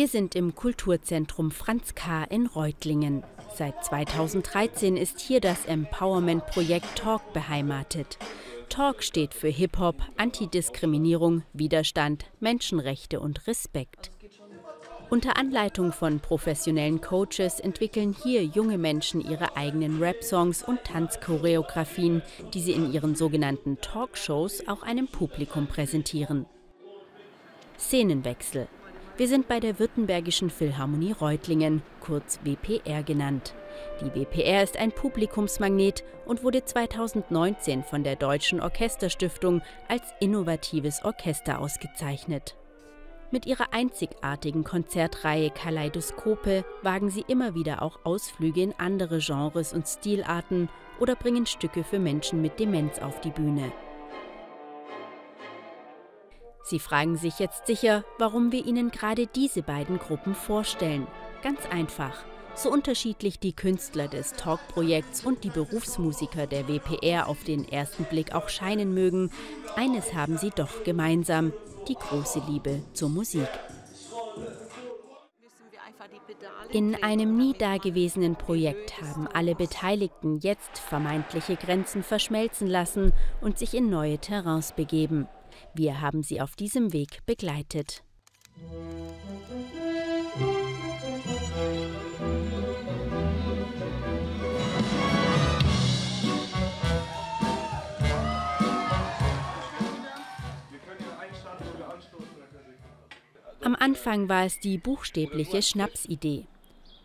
Wir sind im Kulturzentrum Franz K. in Reutlingen. Seit 2013 ist hier das Empowerment-Projekt Talk beheimatet. Talk steht für Hip-Hop, Antidiskriminierung, Widerstand, Menschenrechte und Respekt. Unter Anleitung von professionellen Coaches entwickeln hier junge Menschen ihre eigenen Rap-Songs und Tanzchoreografien, die sie in ihren sogenannten Talkshows auch einem Publikum präsentieren. Szenenwechsel. Wir sind bei der Württembergischen Philharmonie Reutlingen, kurz WPR genannt. Die WPR ist ein Publikumsmagnet und wurde 2019 von der Deutschen Orchesterstiftung als innovatives Orchester ausgezeichnet. Mit ihrer einzigartigen Konzertreihe Kaleidoskope wagen sie immer wieder auch Ausflüge in andere Genres und Stilarten oder bringen Stücke für Menschen mit Demenz auf die Bühne. Sie fragen sich jetzt sicher, warum wir Ihnen gerade diese beiden Gruppen vorstellen. Ganz einfach. So unterschiedlich die Künstler des Talk-Projekts und die Berufsmusiker der WPR auf den ersten Blick auch scheinen mögen, eines haben sie doch gemeinsam, die große Liebe zur Musik. In einem nie dagewesenen Projekt haben alle Beteiligten jetzt vermeintliche Grenzen verschmelzen lassen und sich in neue Terrains begeben. Wir haben sie auf diesem Weg begleitet. Am Anfang war es die buchstäbliche Schnapsidee.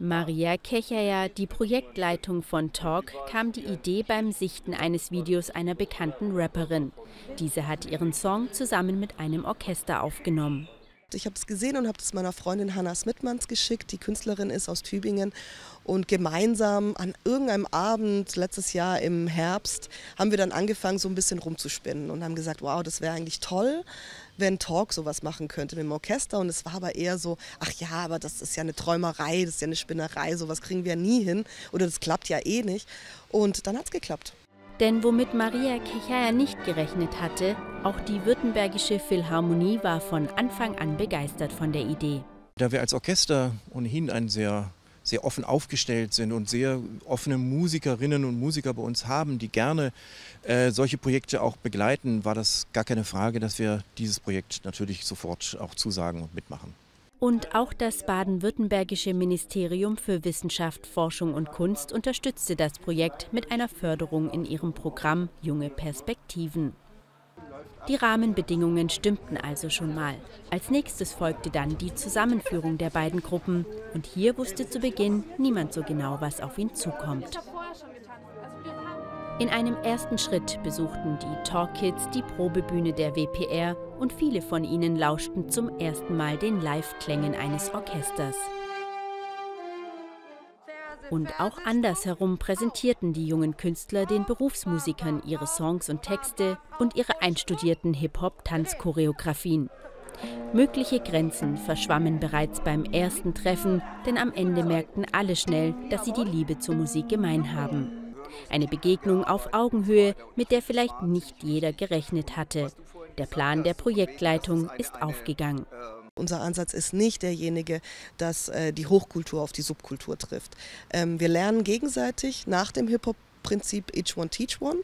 Maria Kechaja, die Projektleitung von Talk, kam die Idee beim Sichten eines Videos einer bekannten Rapperin. Diese hat ihren Song zusammen mit einem Orchester aufgenommen. Ich habe es gesehen und habe es meiner Freundin Hanna Smitmans geschickt, die Künstlerin ist aus Tübingen. Und gemeinsam an irgendeinem Abend letztes Jahr im Herbst haben wir dann angefangen, so ein bisschen rumzuspinnen und haben gesagt, wow, das wäre eigentlich toll, wenn Talk sowas machen könnte mit dem Orchester. Und es war aber eher so, ach ja, aber das ist ja eine Träumerei, das ist ja eine Spinnerei, sowas kriegen wir ja nie hin oder das klappt ja eh nicht. Und dann hat es geklappt. Denn womit Maria Kechaja nicht gerechnet hatte, auch die Württembergische Philharmonie war von Anfang an begeistert von der Idee. Da wir als Orchester ohnehin ein sehr sehr offen aufgestellt sind und sehr offene Musikerinnen und Musiker bei uns haben, die gerne äh, solche Projekte auch begleiten, war das gar keine Frage, dass wir dieses Projekt natürlich sofort auch zusagen und mitmachen. Und auch das baden-württembergische Ministerium für Wissenschaft, Forschung und Kunst unterstützte das Projekt mit einer Förderung in ihrem Programm Junge Perspektiven. Die Rahmenbedingungen stimmten also schon mal. Als nächstes folgte dann die Zusammenführung der beiden Gruppen. Und hier wusste zu Beginn niemand so genau, was auf ihn zukommt. In einem ersten Schritt besuchten die Talk Kids die Probebühne der WPR und viele von ihnen lauschten zum ersten Mal den Live-Klängen eines Orchesters. Und auch andersherum präsentierten die jungen Künstler den Berufsmusikern ihre Songs und Texte und ihre einstudierten Hip-Hop-Tanzchoreografien. Mögliche Grenzen verschwammen bereits beim ersten Treffen, denn am Ende merkten alle schnell, dass sie die Liebe zur Musik gemein haben. Eine Begegnung auf Augenhöhe, mit der vielleicht nicht jeder gerechnet hatte. Der Plan der Projektleitung ist aufgegangen. Unser Ansatz ist nicht derjenige, dass äh, die Hochkultur auf die Subkultur trifft. Ähm, wir lernen gegenseitig nach dem Hip-Hop Prinzip Each One Teach One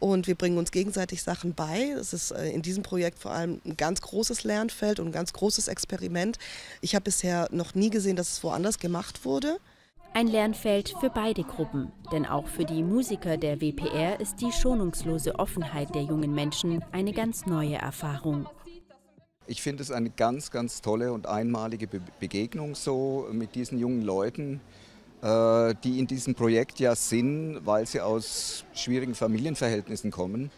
und wir bringen uns gegenseitig Sachen bei. Es ist äh, in diesem Projekt vor allem ein ganz großes Lernfeld und ein ganz großes Experiment. Ich habe bisher noch nie gesehen, dass es woanders gemacht wurde. Ein Lernfeld für beide Gruppen, denn auch für die Musiker der WPR ist die schonungslose Offenheit der jungen Menschen eine ganz neue Erfahrung. Ich finde es eine ganz, ganz tolle und einmalige Be Begegnung so mit diesen jungen Leuten, äh, die in diesem Projekt ja sind, weil sie aus schwierigen Familienverhältnissen kommen.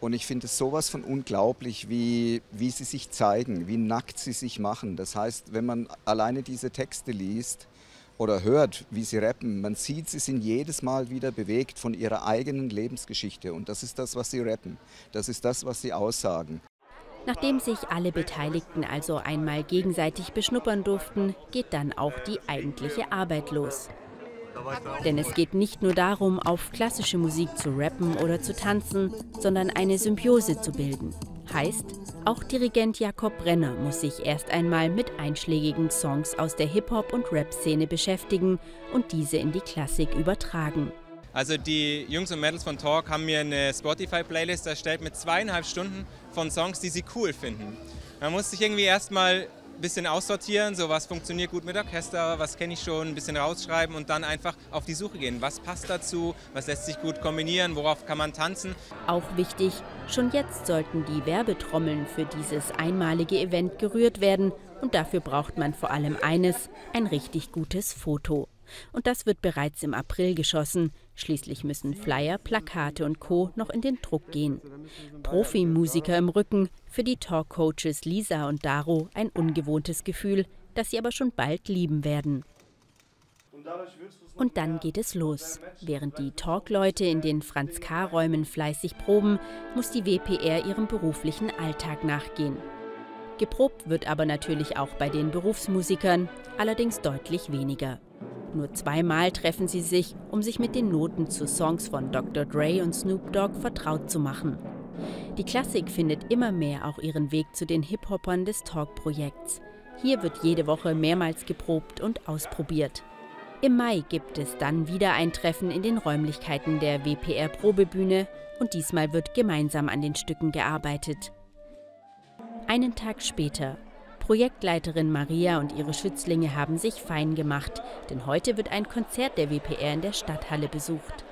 Und ich finde es sowas von unglaublich, wie, wie sie sich zeigen, wie nackt sie sich machen. Das heißt, wenn man alleine diese Texte liest oder hört, wie sie rappen, man sieht, sie sind jedes Mal wieder bewegt von ihrer eigenen Lebensgeschichte. Und das ist das, was sie rappen. Das ist das, was sie aussagen. Nachdem sich alle Beteiligten also einmal gegenseitig beschnuppern durften, geht dann auch die eigentliche Arbeit los. Denn es geht nicht nur darum, auf klassische Musik zu rappen oder zu tanzen, sondern eine Symbiose zu bilden. Heißt, auch Dirigent Jakob Brenner muss sich erst einmal mit einschlägigen Songs aus der Hip-Hop- und Rap-Szene beschäftigen und diese in die Klassik übertragen. Also die Jungs und Mädels von Talk haben mir eine Spotify-Playlist erstellt mit zweieinhalb Stunden von Songs, die sie cool finden. Man muss sich irgendwie erstmal ein bisschen aussortieren, so was funktioniert gut mit Orchester, was kenne ich schon, ein bisschen rausschreiben und dann einfach auf die Suche gehen. Was passt dazu, was lässt sich gut kombinieren, worauf kann man tanzen. Auch wichtig, schon jetzt sollten die Werbetrommeln für dieses einmalige Event gerührt werden und dafür braucht man vor allem eines, ein richtig gutes Foto. Und das wird bereits im April geschossen. Schließlich müssen Flyer, Plakate und Co. noch in den Druck gehen. Profimusiker im Rücken, für die Talk-Coaches Lisa und Daro ein ungewohntes Gefühl, das sie aber schon bald lieben werden. Und dann geht es los. Während die Talk-Leute in den Franz K-Räumen fleißig proben, muss die WPR ihrem beruflichen Alltag nachgehen. Geprobt wird aber natürlich auch bei den Berufsmusikern, allerdings deutlich weniger. Nur zweimal treffen sie sich, um sich mit den Noten zu Songs von Dr. Dre und Snoop Dogg vertraut zu machen. Die Klassik findet immer mehr auch ihren Weg zu den Hip-Hoppern des Talk-Projekts. Hier wird jede Woche mehrmals geprobt und ausprobiert. Im Mai gibt es dann wieder ein Treffen in den Räumlichkeiten der WPR Probebühne und diesmal wird gemeinsam an den Stücken gearbeitet. Einen Tag später Projektleiterin Maria und ihre Schützlinge haben sich fein gemacht, denn heute wird ein Konzert der WPR in der Stadthalle besucht.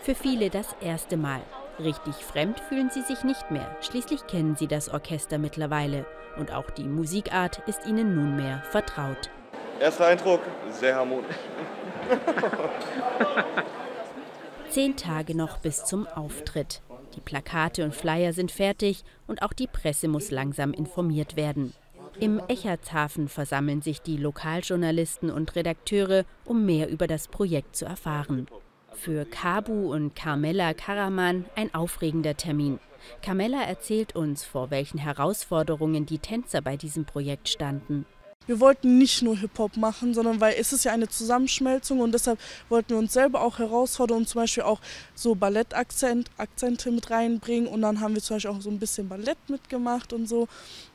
Für viele das erste Mal. Richtig fremd fühlen sie sich nicht mehr. Schließlich kennen sie das Orchester mittlerweile und auch die Musikart ist ihnen nunmehr vertraut. Erster Eindruck, sehr harmonisch. Zehn Tage noch bis zum Auftritt. Die Plakate und Flyer sind fertig und auch die Presse muss langsam informiert werden. Im Echertshafen versammeln sich die Lokaljournalisten und Redakteure, um mehr über das Projekt zu erfahren. Für Kabu und Carmella Karaman ein aufregender Termin. Carmella erzählt uns, vor welchen Herausforderungen die Tänzer bei diesem Projekt standen wir wollten nicht nur Hip-Hop machen, sondern weil es ist ja eine Zusammenschmelzung und deshalb wollten wir uns selber auch herausfordern und zum Beispiel auch so Ballettakzente Akzente mit reinbringen und dann haben wir zum Beispiel auch so ein bisschen Ballett mitgemacht und so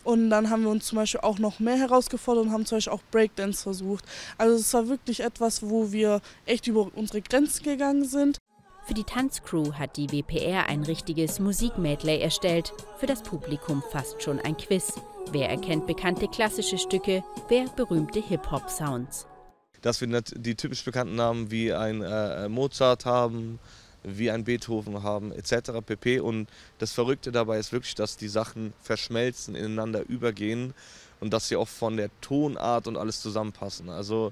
und dann haben wir uns zum Beispiel auch noch mehr herausgefordert und haben zum Beispiel auch Breakdance versucht. Also es war wirklich etwas, wo wir echt über unsere Grenzen gegangen sind. Für die Tanzcrew hat die WPR ein richtiges Musikmedley erstellt, für das Publikum fast schon ein Quiz. Wer erkennt bekannte klassische Stücke, wer berühmte Hip-Hop-Sounds? Dass wir die typisch bekannten Namen wie ein äh, Mozart haben, wie ein Beethoven haben, etc. pp. Und das Verrückte dabei ist wirklich, dass die Sachen verschmelzen, ineinander übergehen und dass sie auch von der Tonart und alles zusammenpassen. Also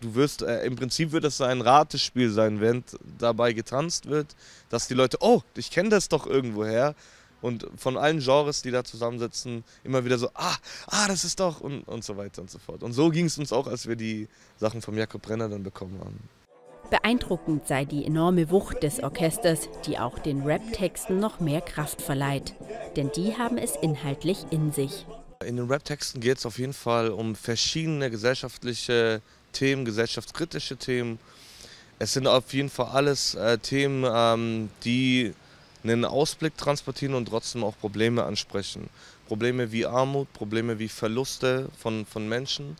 du wirst, äh, im Prinzip wird es ein Ratespiel sein, wenn dabei getanzt wird, dass die Leute, oh, ich kenne das doch irgendwoher und von allen Genres, die da zusammensitzen, immer wieder so, ah, ah, das ist doch und, und so weiter und so fort. Und so ging es uns auch, als wir die Sachen von Jakob Brenner dann bekommen haben. Beeindruckend sei die enorme Wucht des Orchesters, die auch den Rap-Texten noch mehr Kraft verleiht. Denn die haben es inhaltlich in sich. In den Rap-Texten geht es auf jeden Fall um verschiedene gesellschaftliche Themen, gesellschaftskritische Themen. Es sind auf jeden Fall alles äh, Themen, ähm, die einen Ausblick transportieren und trotzdem auch Probleme ansprechen. Probleme wie Armut, Probleme wie Verluste von, von Menschen,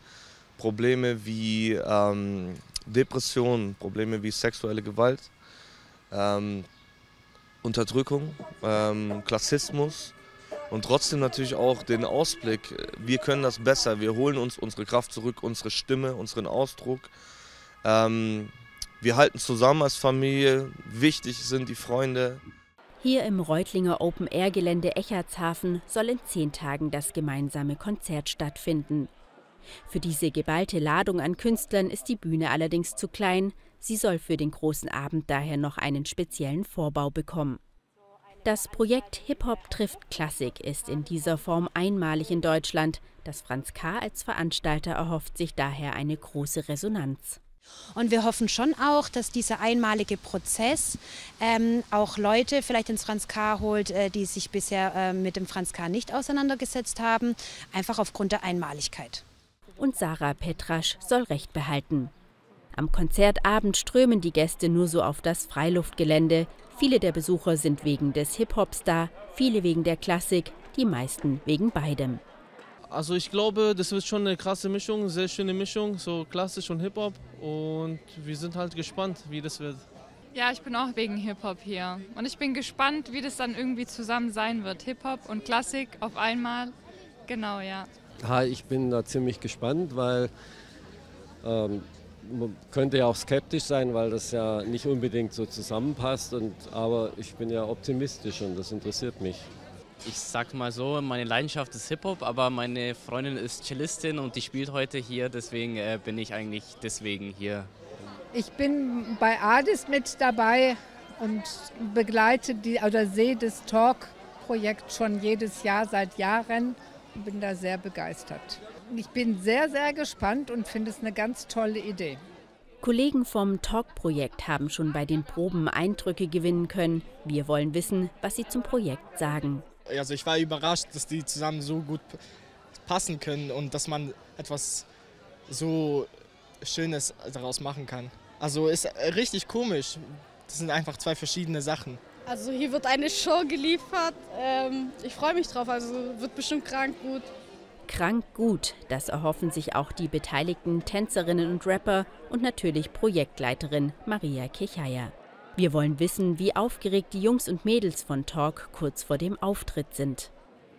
Probleme wie ähm, Depressionen, Probleme wie sexuelle Gewalt, ähm, Unterdrückung, ähm, Klassismus und trotzdem natürlich auch den Ausblick, wir können das besser, wir holen uns unsere Kraft zurück, unsere Stimme, unseren Ausdruck. Ähm, wir halten zusammen als Familie, wichtig sind die Freunde. Hier im Reutlinger Open-Air-Gelände Echertshafen soll in zehn Tagen das gemeinsame Konzert stattfinden. Für diese geballte Ladung an Künstlern ist die Bühne allerdings zu klein. Sie soll für den großen Abend daher noch einen speziellen Vorbau bekommen. Das Projekt Hip-Hop trifft Klassik ist in dieser Form einmalig in Deutschland. Das Franz K. als Veranstalter erhofft sich daher eine große Resonanz. Und wir hoffen schon auch, dass dieser einmalige Prozess ähm, auch Leute vielleicht ins Franz K. holt, äh, die sich bisher äh, mit dem Franz K. nicht auseinandergesetzt haben, einfach aufgrund der Einmaligkeit. Und Sarah Petrasch soll Recht behalten. Am Konzertabend strömen die Gäste nur so auf das Freiluftgelände. Viele der Besucher sind wegen des Hip-Hop-Star, viele wegen der Klassik, die meisten wegen beidem. Also ich glaube, das wird schon eine krasse Mischung, sehr schöne Mischung, so klassisch und Hip-Hop. Und wir sind halt gespannt, wie das wird. Ja, ich bin auch wegen Hip-Hop hier. Und ich bin gespannt, wie das dann irgendwie zusammen sein wird. Hip-Hop und Klassik auf einmal. Genau, ja. Ja, ich bin da ziemlich gespannt, weil ähm, man könnte ja auch skeptisch sein, weil das ja nicht unbedingt so zusammenpasst. Und, aber ich bin ja optimistisch und das interessiert mich. Ich sag mal so, meine Leidenschaft ist Hip-Hop, aber meine Freundin ist Cellistin und die spielt heute hier, deswegen äh, bin ich eigentlich deswegen hier. Ich bin bei ADIS mit dabei und begleite die oder sehe das Talk-Projekt schon jedes Jahr seit Jahren und bin da sehr begeistert. Ich bin sehr, sehr gespannt und finde es eine ganz tolle Idee. Kollegen vom Talk-Projekt haben schon bei den Proben Eindrücke gewinnen können. Wir wollen wissen, was sie zum Projekt sagen. Also ich war überrascht, dass die zusammen so gut passen können und dass man etwas so Schönes daraus machen kann. Also ist richtig komisch. Das sind einfach zwei verschiedene Sachen. Also hier wird eine Show geliefert. Ähm, ich freue mich drauf. Also wird bestimmt krank gut. Krank gut, das erhoffen sich auch die beteiligten Tänzerinnen und Rapper und natürlich Projektleiterin Maria Kirchheier. Wir wollen wissen, wie aufgeregt die Jungs und Mädels von Talk kurz vor dem Auftritt sind.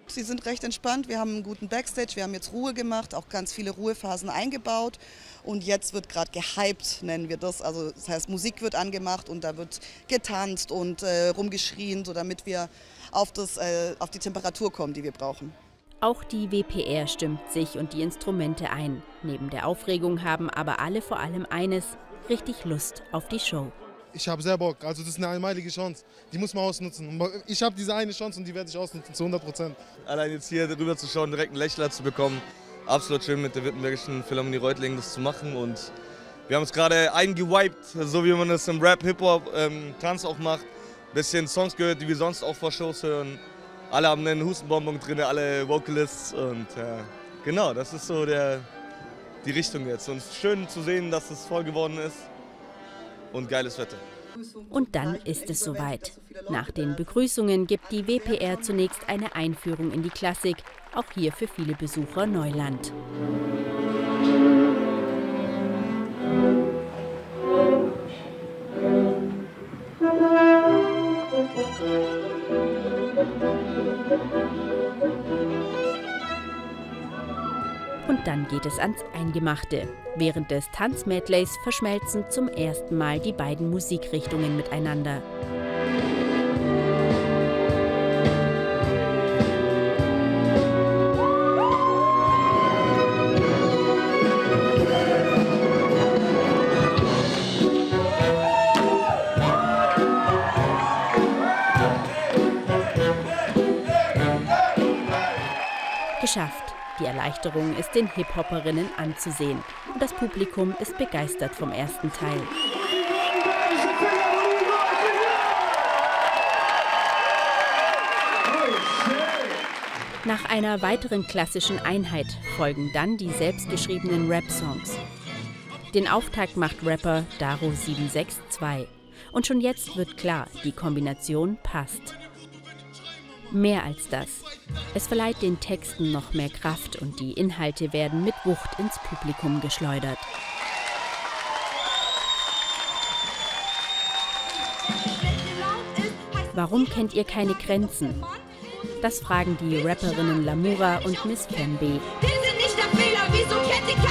Sie sind recht entspannt. Wir haben einen guten Backstage. Wir haben jetzt Ruhe gemacht, auch ganz viele Ruhephasen eingebaut. Und jetzt wird gerade gehypt, nennen wir das. Also das heißt, Musik wird angemacht und da wird getanzt und äh, rumgeschrien, so damit wir auf, das, äh, auf die Temperatur kommen, die wir brauchen. Auch die WPR stimmt sich und die Instrumente ein. Neben der Aufregung haben aber alle vor allem eines, richtig Lust auf die Show. Ich habe sehr Bock. Also das ist eine einmalige Chance. Die muss man ausnutzen. Ich habe diese eine Chance und die werde ich ausnutzen zu 100 Prozent. Allein jetzt hier drüber zu schauen, direkt einen Lächler zu bekommen. Absolut schön mit der Württembergischen Philharmonie Reutlingen das zu machen. Und wir haben uns gerade eingewiped, so wie man es im Rap, Hip-Hop, ähm, Tanz auch macht. Bisschen Songs gehört, die wir sonst auch vor Shows hören. Alle haben einen Hustenbonbon drin, alle Vocalists. Und äh, genau, das ist so der, die Richtung jetzt. Und schön zu sehen, dass es voll geworden ist und geiles Wetter. Und dann ist es soweit. Nach den Begrüßungen gibt die WPR zunächst eine Einführung in die Klassik, auch hier für viele Besucher Neuland. Und dann geht es ans Eingemachte. Während des Tanzmedleys verschmelzen zum ersten Mal die beiden Musikrichtungen miteinander. Die Erleichterung ist den Hip-Hopperinnen anzusehen. Und das Publikum ist begeistert vom ersten Teil. Nach einer weiteren klassischen Einheit folgen dann die selbstgeschriebenen Rap-Songs. Den Auftakt macht Rapper Daro 762. Und schon jetzt wird klar, die Kombination passt. Mehr als das. Es verleiht den Texten noch mehr Kraft und die Inhalte werden mit Wucht ins Publikum geschleudert. Warum kennt ihr keine Grenzen? Das fragen die Rapperinnen Lamura und Miss Fembe. Wir sind nicht der Fehler, wieso kennt ihr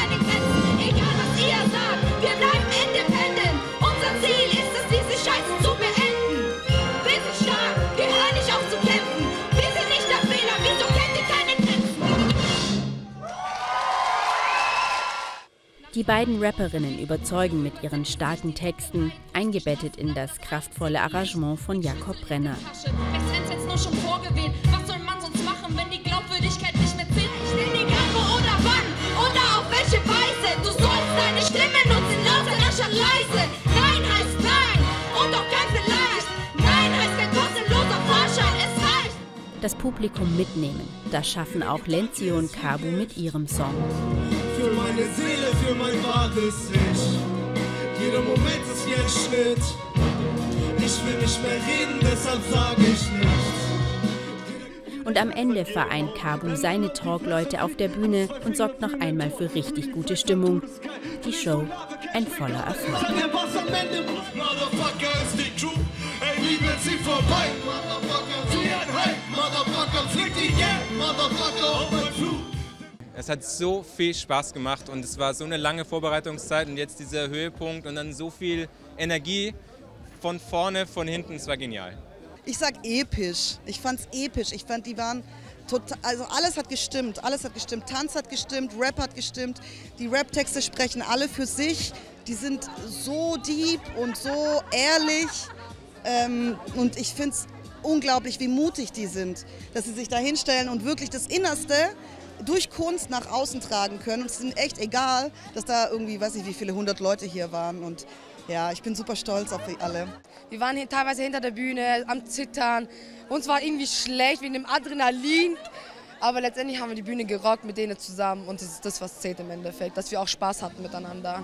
beiden Rapperinnen überzeugen mit ihren starken Texten, eingebettet in das kraftvolle Arrangement von Jakob Brenner. Das Publikum mitnehmen, das schaffen auch Lenzio und Kabu mit ihrem Song. Meine Seele, für mein wahres Ich. Jeder Moment ist wie ein Schnitt. Ich will nicht mehr reden, deshalb sage ich nichts. Und am Ende vereint Kabu seine Talkleute auf der Bühne und sorgt noch einmal für richtig gute Stimmung. Die Show ein voller Erfolg. Es hat so viel Spaß gemacht und es war so eine lange Vorbereitungszeit und jetzt dieser Höhepunkt und dann so viel Energie von vorne, von hinten, es war genial. Ich sag episch. Ich fand's episch. Ich fand, die waren total, also alles hat gestimmt. Alles hat gestimmt. Tanz hat gestimmt, Rap hat gestimmt. Die Rap-Texte sprechen alle für sich. Die sind so deep und so ehrlich. Ähm, und ich finde es unglaublich, wie mutig die sind, dass sie sich da hinstellen und wirklich das Innerste durch Kunst nach außen tragen können. Und es ist echt egal, dass da irgendwie, weiß ich, wie viele hundert Leute hier waren. Und ja, ich bin super stolz auf alle. Wir waren hier teilweise hinter der Bühne am Zittern. Uns war irgendwie schlecht wegen dem Adrenalin. Aber letztendlich haben wir die Bühne gerockt mit denen zusammen und das ist das, was zählt im Endeffekt, dass wir auch Spaß hatten miteinander.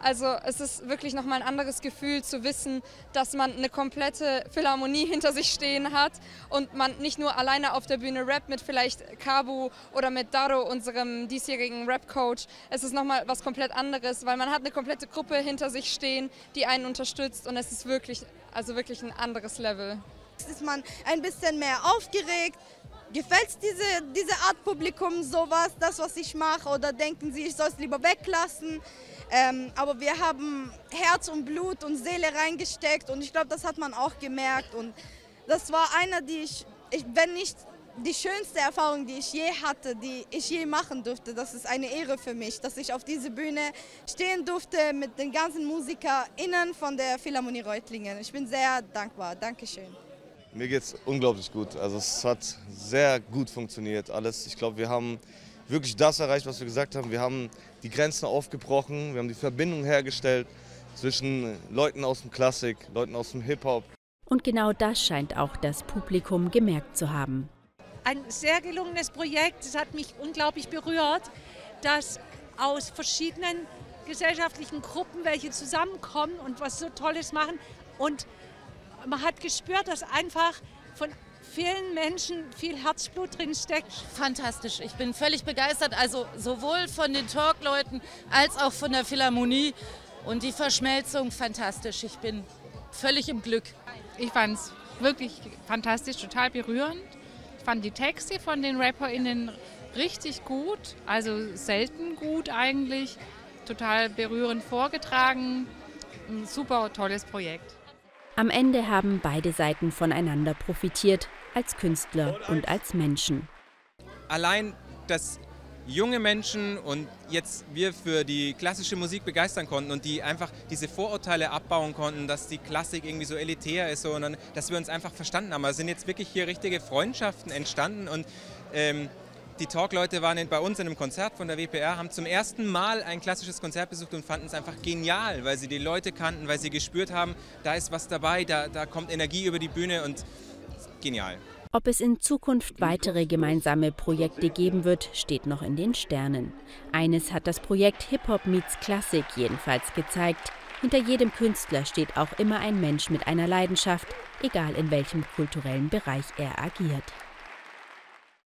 Also es ist wirklich nochmal ein anderes Gefühl zu wissen, dass man eine komplette Philharmonie hinter sich stehen hat und man nicht nur alleine auf der Bühne rappt mit vielleicht Kabu oder mit Daro, unserem diesjährigen Rap-Coach. Es ist nochmal was komplett anderes, weil man hat eine komplette Gruppe hinter sich stehen, die einen unterstützt und es ist wirklich, also wirklich ein anderes Level. Ist man ein bisschen mehr aufgeregt, Gefällt diese, diese Art Publikum sowas, das, was ich mache, oder denken sie, ich soll es lieber weglassen? Ähm, aber wir haben Herz und Blut und Seele reingesteckt und ich glaube, das hat man auch gemerkt. Und das war einer, die ich, ich, wenn nicht die schönste Erfahrung, die ich je hatte, die ich je machen durfte. Das ist eine Ehre für mich, dass ich auf dieser Bühne stehen durfte mit den ganzen MusikerInnen von der Philharmonie Reutlingen. Ich bin sehr dankbar. Dankeschön. Mir geht es unglaublich gut. Also es hat sehr gut funktioniert alles. Ich glaube, wir haben wirklich das erreicht, was wir gesagt haben. Wir haben die Grenzen aufgebrochen, wir haben die Verbindung hergestellt zwischen Leuten aus dem Klassik, Leuten aus dem Hip-Hop. Und genau das scheint auch das Publikum gemerkt zu haben. Ein sehr gelungenes Projekt. Es hat mich unglaublich berührt, dass aus verschiedenen gesellschaftlichen Gruppen welche zusammenkommen und was so Tolles machen. Und man hat gespürt, dass einfach von vielen Menschen viel Herzblut drin steckt. Fantastisch. Ich bin völlig begeistert. Also sowohl von den Talkleuten als auch von der Philharmonie. Und die Verschmelzung fantastisch. Ich bin völlig im Glück. Ich fand es wirklich fantastisch, total berührend. Ich fand die Texte von den RapperInnen richtig gut, also selten gut eigentlich. Total berührend vorgetragen. Ein super tolles Projekt. Am Ende haben beide Seiten voneinander profitiert, als Künstler und als Menschen. Allein, dass junge Menschen und jetzt wir für die klassische Musik begeistern konnten und die einfach diese Vorurteile abbauen konnten, dass die Klassik irgendwie so elitär ist, sondern dass wir uns einfach verstanden haben. Es sind jetzt wirklich hier richtige Freundschaften entstanden und ähm, die Talk-Leute waren bei uns in einem Konzert von der WPR, haben zum ersten Mal ein klassisches Konzert besucht und fanden es einfach genial, weil sie die Leute kannten, weil sie gespürt haben, da ist was dabei, da, da kommt Energie über die Bühne und genial. Ob es in Zukunft weitere gemeinsame Projekte geben wird, steht noch in den Sternen. Eines hat das Projekt Hip Hop Meets Klassik jedenfalls gezeigt. Hinter jedem Künstler steht auch immer ein Mensch mit einer Leidenschaft, egal in welchem kulturellen Bereich er agiert.